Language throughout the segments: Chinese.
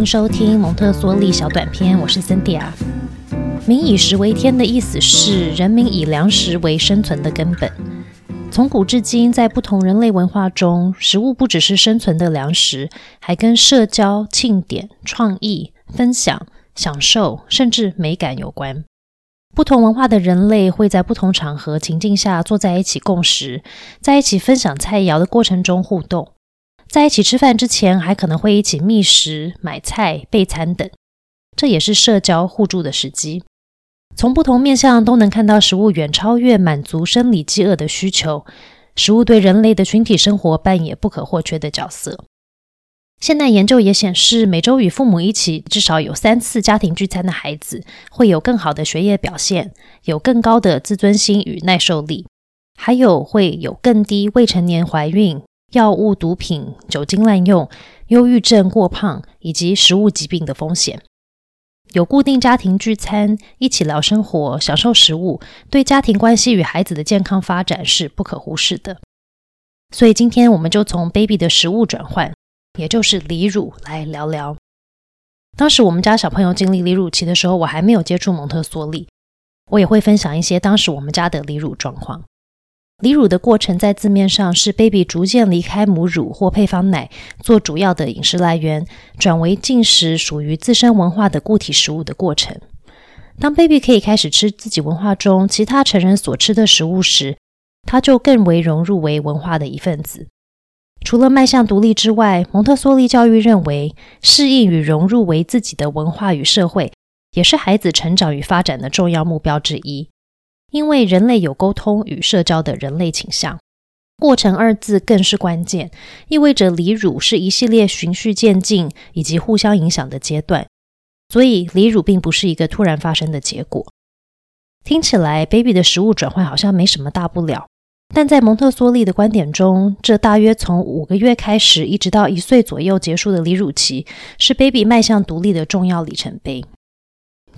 迎收听蒙特梭利小短片，我是森迪亚。民以食为天的意思是人民以粮食为生存的根本。从古至今，在不同人类文化中，食物不只是生存的粮食，还跟社交、庆典、创意、分享、享受，甚至美感有关。不同文化的人类会在不同场合情境下坐在一起共食，在一起分享菜肴的过程中互动。在一起吃饭之前，还可能会一起觅食、买菜、备餐等，这也是社交互助的时机。从不同面向都能看到，食物远超越满足生理饥饿的需求。食物对人类的群体生活扮演不可或缺的角色。现代研究也显示，每周与父母一起至少有三次家庭聚餐的孩子，会有更好的学业表现，有更高的自尊心与耐受力，还有会有更低未成年怀孕。药物、毒品、酒精滥用、忧郁症、过胖以及食物疾病的风险。有固定家庭聚餐，一起聊生活，享受食物，对家庭关系与孩子的健康发展是不可忽视的。所以今天我们就从 baby 的食物转换，也就是离乳来聊聊。当时我们家小朋友经历离乳期的时候，我还没有接触蒙特梭利，我也会分享一些当时我们家的离乳状况。离乳的过程在字面上是 baby 逐渐离开母乳或配方奶做主要的饮食来源，转为进食属于自身文化的固体食物的过程。当 baby 可以开始吃自己文化中其他成人所吃的食物时，他就更为融入为文化的一份子。除了迈向独立之外，蒙特梭利教育认为，适应与融入为自己的文化与社会，也是孩子成长与发展的重要目标之一。因为人类有沟通与社交的人类倾向，过程二字更是关键，意味着离乳是一系列循序渐进以及互相影响的阶段，所以离乳并不是一个突然发生的结果。听起来，baby 的食物转换好像没什么大不了，但在蒙特梭利的观点中，这大约从五个月开始，一直到一岁左右结束的离乳期，是 baby 迈向独立的重要里程碑。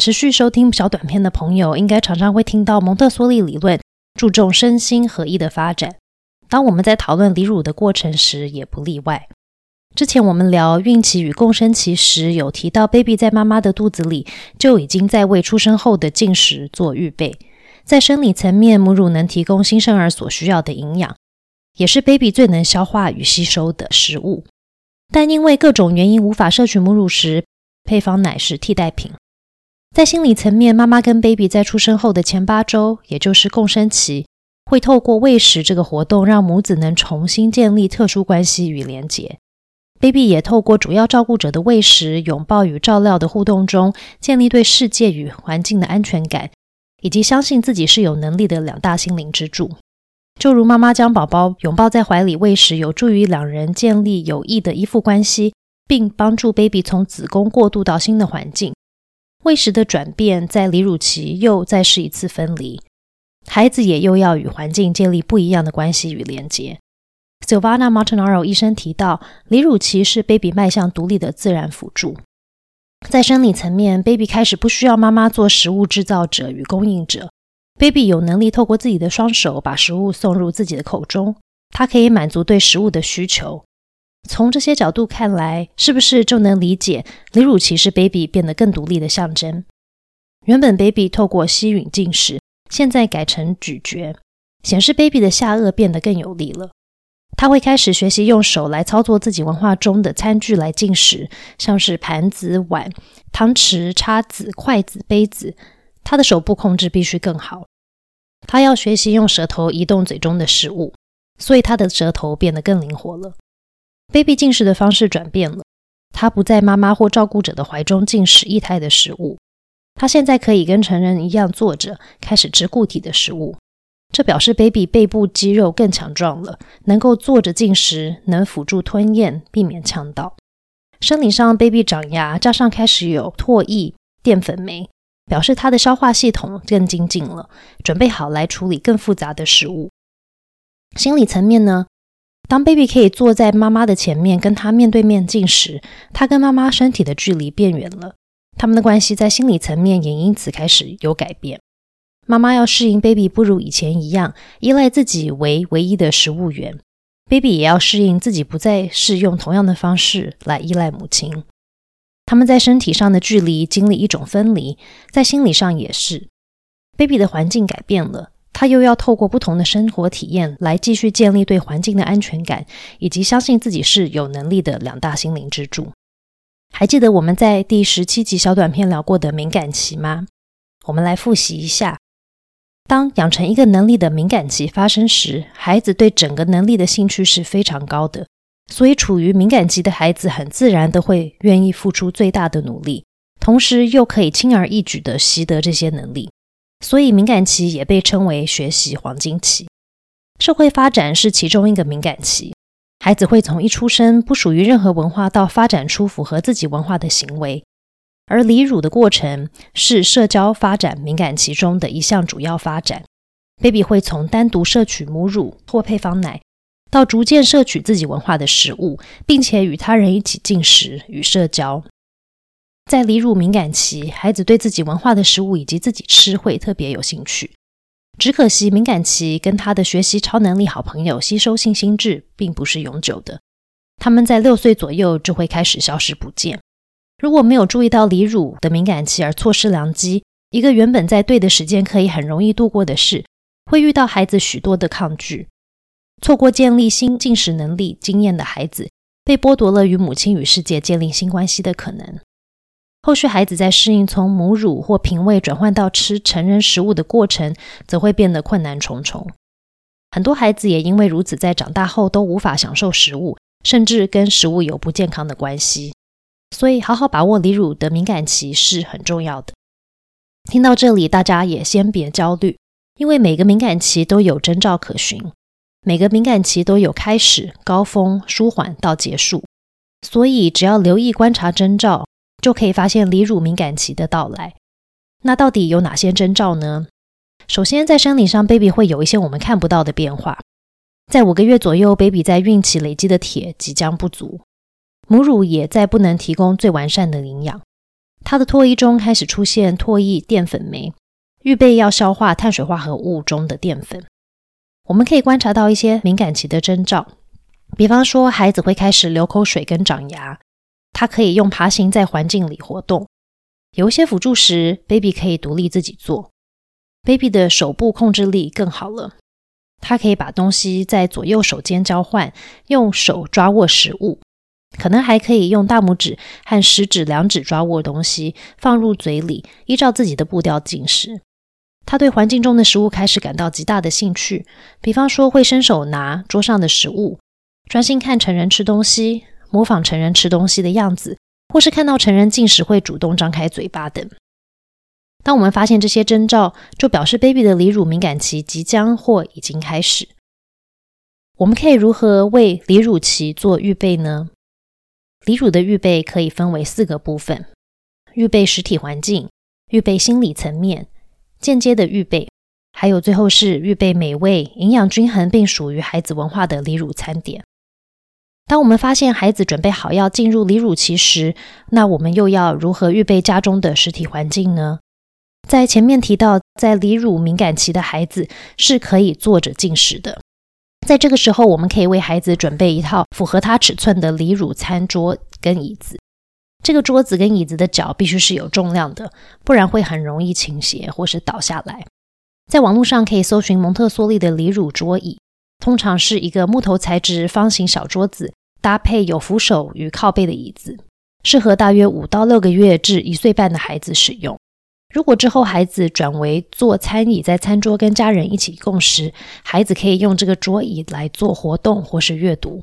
持续收听小短片的朋友，应该常常会听到蒙特梭利理论注重身心合一的发展。当我们在讨论离乳的过程时，也不例外。之前我们聊孕期与共生期时，有提到 baby 在妈妈的肚子里就已经在为出生后的进食做预备。在生理层面，母乳能提供新生儿所需要的营养，也是 baby 最能消化与吸收的食物。但因为各种原因无法摄取母乳时，配方奶是替代品。在心理层面，妈妈跟 baby 在出生后的前八周，也就是共生期，会透过喂食这个活动，让母子能重新建立特殊关系与连结。baby 也透过主要照顾者的喂食、拥抱与照料的互动中，建立对世界与环境的安全感，以及相信自己是有能力的两大心灵支柱。就如妈妈将宝宝拥抱在怀里喂食，有助于两人建立有益的依附关系，并帮助 baby 从子宫过渡到新的环境。喂食的转变，在离乳期又再是一次分离，孩子也又要与环境建立不一样的关系与连接。Silvana Montanaro 医生提到，离乳期是 baby 迈向独立的自然辅助。在生理层面，baby 开始不需要妈妈做食物制造者与供应者，baby 有能力透过自己的双手把食物送入自己的口中，它可以满足对食物的需求。从这些角度看来，是不是就能理解离乳期是 baby 变得更独立的象征？原本 baby 透过吸吮进食，现在改成咀嚼，显示 baby 的下颚变得更有力了。他会开始学习用手来操作自己文化中的餐具来进食，像是盘子、碗、汤匙、叉子、筷子、杯子。他的手部控制必须更好。他要学习用舌头移动嘴中的食物，所以他的舌头变得更灵活了。Baby 进食的方式转变了，他不在妈妈或照顾者的怀中进食液态的食物，他现在可以跟成人一样坐着开始吃固体的食物。这表示 baby 背部肌肉更强壮了，能够坐着进食，能辅助吞咽，避免呛到。生理上，baby 长牙，加上开始有唾液、淀粉酶，表示他的消化系统更精进了，准备好来处理更复杂的食物。心理层面呢？当 baby 可以坐在妈妈的前面，跟她面对面进食，他跟妈妈身体的距离变远了，他们的关系在心理层面也因此开始有改变。妈妈要适应 baby 不如以前一样依赖自己为唯一的食物源，baby 也要适应自己不再是用同样的方式来依赖母亲。他们在身体上的距离经历一种分离，在心理上也是。baby 的环境改变了，他又要透过不同的生活体验来继续建立对环境的安全感，以及相信自己是有能力的两大心灵支柱。还记得我们在第十七集小短片聊过的敏感期吗？我们来复习一下：当养成一个能力的敏感期发生时，孩子对整个能力的兴趣是非常高的。所以，处于敏感期的孩子很自然的会愿意付出最大的努力，同时又可以轻而易举的习得这些能力。所以，敏感期也被称为学习黄金期。社会发展是其中一个敏感期。孩子会从一出生不属于任何文化，到发展出符合自己文化的行为，而离乳的过程是社交发展敏感期中的一项主要发展。baby 会从单独摄取母乳或配方奶，到逐渐摄取自己文化的食物，并且与他人一起进食与社交。在离乳敏感期，孩子对自己文化的食物以及自己吃会特别有兴趣。只可惜，敏感期跟他的学习超能力好朋友吸收性心智并不是永久的。他们在六岁左右就会开始消失不见。如果没有注意到离乳的敏感期而错失良机，一个原本在对的时间可以很容易度过的事，会遇到孩子许多的抗拒，错过建立新进食能力经验的孩子，被剥夺了与母亲与世界建立新关系的可能。后续孩子在适应从母乳或瓶喂转换到吃成人食物的过程，则会变得困难重重。很多孩子也因为如此，在长大后都无法享受食物，甚至跟食物有不健康的关系。所以，好好把握离乳的敏感期是很重要的。听到这里，大家也先别焦虑，因为每个敏感期都有征兆可循，每个敏感期都有开始、高峰、舒缓到结束。所以，只要留意观察征兆。就可以发现离乳敏感期的到来。那到底有哪些征兆呢？首先，在生理上，baby 会有一些我们看不到的变化。在五个月左右，baby 在孕期累积的铁即将不足，母乳也在不能提供最完善的营养。他的唾液中开始出现唾液淀粉酶，预备要消化碳水化合物中的淀粉。我们可以观察到一些敏感期的征兆，比方说，孩子会开始流口水跟长牙。他可以用爬行在环境里活动，有一些辅助时，baby 可以独立自己做。baby 的手部控制力更好了，他可以把东西在左右手间交换，用手抓握食物，可能还可以用大拇指和食指两指抓握东西，放入嘴里，依照自己的步调进食。他对环境中的食物开始感到极大的兴趣，比方说会伸手拿桌上的食物，专心看成人吃东西。模仿成人吃东西的样子，或是看到成人进食会主动张开嘴巴等。当我们发现这些征兆，就表示 baby 的离乳敏感期即将或已经开始。我们可以如何为离乳期做预备呢？离乳的预备可以分为四个部分：预备实体环境、预备心理层面、间接的预备，还有最后是预备美味、营养均衡并属于孩子文化的离乳餐点。当我们发现孩子准备好要进入离乳期时，那我们又要如何预备家中的实体环境呢？在前面提到，在离乳敏感期的孩子是可以坐着进食的。在这个时候，我们可以为孩子准备一套符合他尺寸的离乳餐桌跟椅子。这个桌子跟椅子的脚必须是有重量的，不然会很容易倾斜或是倒下来。在网络上可以搜寻蒙特梭利的离乳桌椅。通常是一个木头材质方形小桌子，搭配有扶手与靠背的椅子，适合大约五到六个月至一岁半的孩子使用。如果之后孩子转为坐餐椅，在餐桌跟家人一起共食，孩子可以用这个桌椅来做活动或是阅读。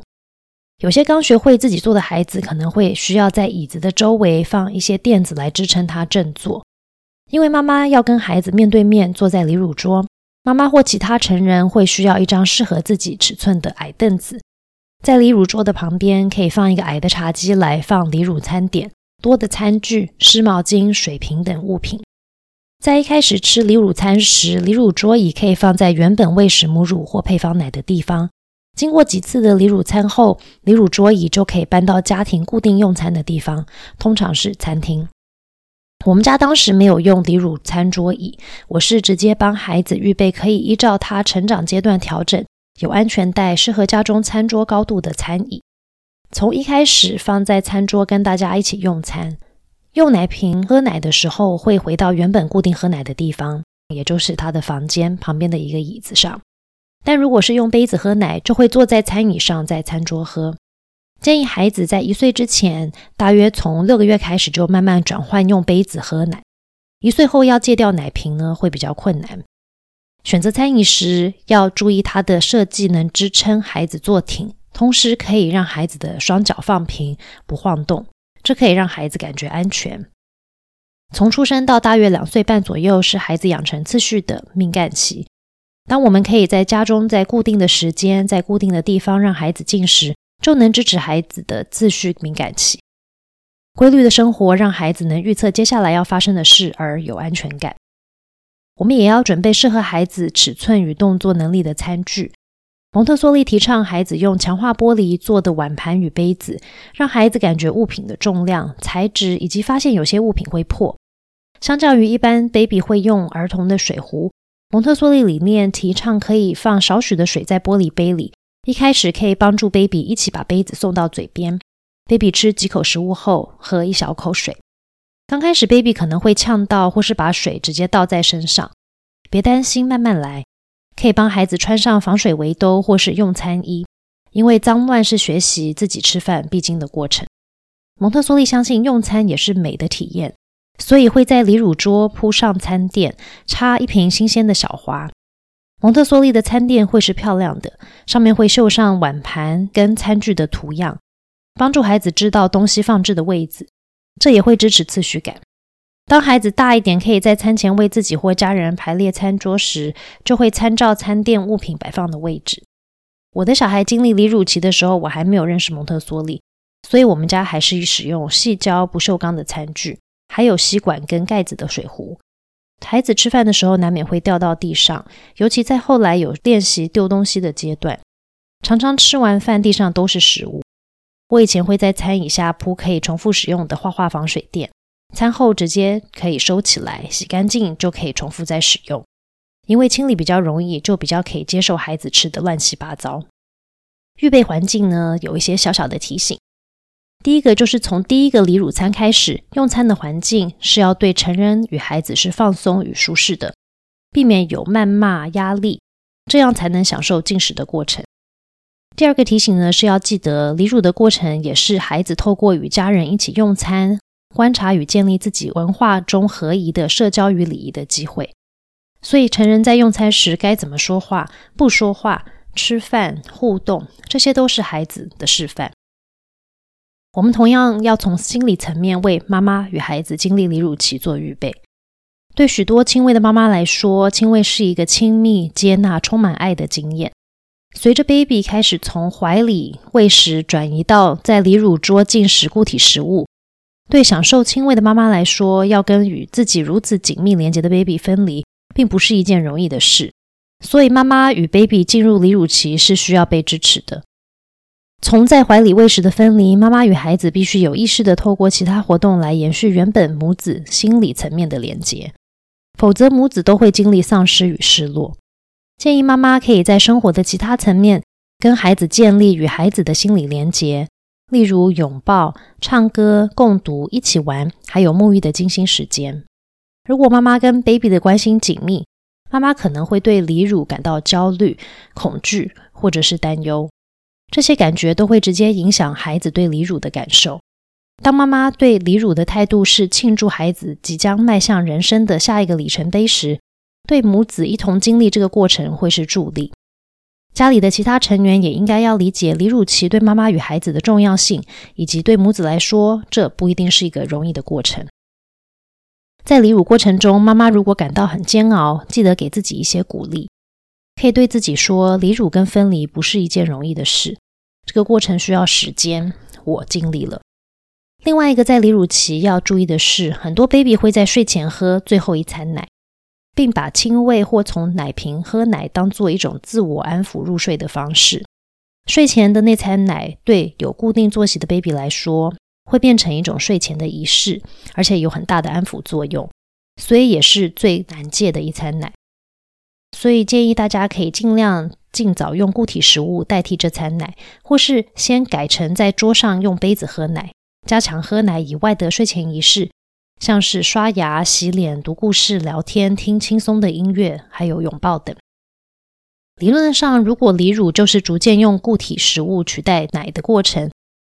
有些刚学会自己坐的孩子，可能会需要在椅子的周围放一些垫子来支撑他正坐，因为妈妈要跟孩子面对面坐在离乳桌。妈妈或其他成人会需要一张适合自己尺寸的矮凳子，在离乳桌的旁边可以放一个矮的茶几来放离乳餐点、多的餐具、湿毛巾、水瓶等物品。在一开始吃离乳餐时，离乳桌椅可以放在原本喂食母乳或配方奶的地方。经过几次的离乳餐后，离乳桌椅就可以搬到家庭固定用餐的地方，通常是餐厅。我们家当时没有用离乳餐桌椅，我是直接帮孩子预备可以依照他成长阶段调整、有安全带、适合家中餐桌高度的餐椅。从一开始放在餐桌跟大家一起用餐，用奶瓶喝奶的时候，会回到原本固定喝奶的地方，也就是他的房间旁边的一个椅子上。但如果是用杯子喝奶，就会坐在餐椅上，在餐桌喝。建议孩子在一岁之前，大约从六个月开始，就慢慢转换用杯子喝奶。一岁后要戒掉奶瓶呢，会比较困难。选择餐椅时，要注意它的设计能支撑孩子坐挺，同时可以让孩子的双脚放平，不晃动。这可以让孩子感觉安全。从出生到大约两岁半左右，是孩子养成次序的敏感期。当我们可以在家中，在固定的时间，在固定的地方让孩子进食，就能支持孩子的次序敏感期。规律的生活让孩子能预测接下来要发生的事，而有安全感。我们也要准备适合孩子尺寸与动作能力的餐具。蒙特梭利提倡孩子用强化玻璃做的碗盘与杯子，让孩子感觉物品的重量、材质，以及发现有些物品会破。相较于一般 baby 会用儿童的水壶。蒙特梭利理念提倡可以放少许的水在玻璃杯里，一开始可以帮助 baby 一起把杯子送到嘴边。baby 吃几口食物后喝一小口水。刚开始 baby 可能会呛到，或是把水直接倒在身上，别担心，慢慢来。可以帮孩子穿上防水围兜或是用餐衣，因为脏乱是学习自己吃饭必经的过程。蒙特梭利相信用餐也是美的体验。所以会在离乳桌铺上餐垫，插一瓶新鲜的小花。蒙特梭利的餐垫会是漂亮的，上面会绣上碗盘跟餐具的图样，帮助孩子知道东西放置的位置。这也会支持次序感。当孩子大一点，可以在餐前为自己或家人排列餐桌时，就会参照餐垫物品摆放的位置。我的小孩经历离乳期的时候，我还没有认识蒙特梭利，所以我们家还是使用细胶不锈钢的餐具。还有吸管跟盖子的水壶，孩子吃饭的时候难免会掉到地上，尤其在后来有练习丢东西的阶段，常常吃完饭地上都是食物。我以前会在餐椅下铺可以重复使用的画画防水垫，餐后直接可以收起来，洗干净就可以重复再使用。因为清理比较容易，就比较可以接受孩子吃的乱七八糟。预备环境呢，有一些小小的提醒。第一个就是从第一个离乳餐开始，用餐的环境是要对成人与孩子是放松与舒适的，避免有谩骂压力，这样才能享受进食的过程。第二个提醒呢，是要记得离乳的过程也是孩子透过与家人一起用餐，观察与建立自己文化中合宜的社交与礼仪的机会。所以成人在用餐时该怎么说话、不说话、吃饭、互动，这些都是孩子的示范。我们同样要从心理层面为妈妈与孩子经历离乳期做预备。对许多亲喂的妈妈来说，亲喂是一个亲密、接纳、充满爱的经验。随着 baby 开始从怀里喂食转移到在离乳桌进食固体食物，对享受亲喂的妈妈来说，要跟与自己如此紧密连接的 baby 分离，并不是一件容易的事。所以，妈妈与 baby 进入离乳期是需要被支持的。从在怀里喂食的分离，妈妈与孩子必须有意识的透过其他活动来延续原本母子心理层面的连接，否则母子都会经历丧失与失落。建议妈妈可以在生活的其他层面跟孩子建立与孩子的心理连结，例如拥抱、唱歌、共读、一起玩，还有沐浴的精心时间。如果妈妈跟 baby 的关系紧密，妈妈可能会对离乳感到焦虑、恐惧或者是担忧。这些感觉都会直接影响孩子对离乳的感受。当妈妈对离乳的态度是庆祝孩子即将迈向人生的下一个里程碑时，对母子一同经历这个过程会是助力。家里的其他成员也应该要理解离乳期对妈妈与孩子的重要性，以及对母子来说，这不一定是一个容易的过程。在离乳过程中，妈妈如果感到很煎熬，记得给自己一些鼓励。可以对自己说，离乳跟分离不是一件容易的事，这个过程需要时间，我尽力了。另外一个在离乳期要注意的是，很多 baby 会在睡前喝最后一餐奶，并把亲喂或从奶瓶喝奶当做一种自我安抚入睡的方式。睡前的那餐奶对有固定作息的 baby 来说，会变成一种睡前的仪式，而且有很大的安抚作用，所以也是最难戒的一餐奶。所以建议大家可以尽量尽早用固体食物代替这餐奶，或是先改成在桌上用杯子喝奶，加强喝奶以外的睡前仪式，像是刷牙、洗脸、读故事、聊天、听轻松的音乐，还有拥抱等。理论上，如果离乳就是逐渐用固体食物取代奶的过程，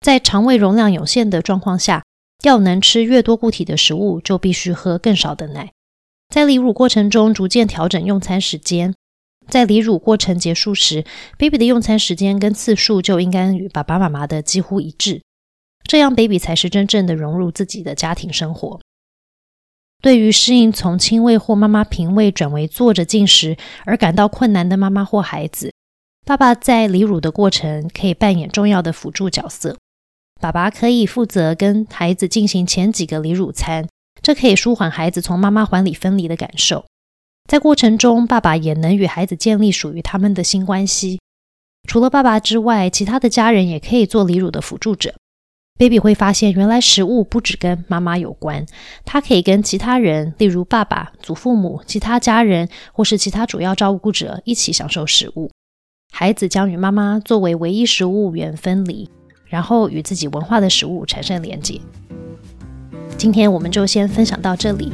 在肠胃容量有限的状况下，要能吃越多固体的食物，就必须喝更少的奶。在离乳过程中，逐渐调整用餐时间。在离乳过程结束时，baby 的用餐时间跟次数就应该与爸爸妈妈的几乎一致，这样 baby 才是真正的融入自己的家庭生活。对于适应从亲喂或妈妈平喂转为坐着进食而感到困难的妈妈或孩子，爸爸在离乳的过程可以扮演重要的辅助角色。爸爸可以负责跟孩子进行前几个离乳餐，这可以舒缓孩子从妈妈怀里分离的感受。在过程中，爸爸也能与孩子建立属于他们的新关系。除了爸爸之外，其他的家人也可以做离乳的辅助者。Baby 会发现，原来食物不只跟妈妈有关，它可以跟其他人，例如爸爸、祖父母、其他家人或是其他主要照顾者一起享受食物。孩子将与妈妈作为唯一食物源分离，然后与自己文化的食物产生连接。今天我们就先分享到这里，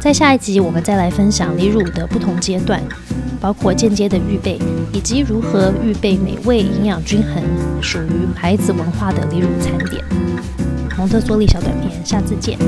在下一集我们再来分享离乳的不同阶段。包括间接的预备，以及如何预备美味、营养均衡、属于孩子文化的离乳餐点。蒙特梭利小短片，下次见。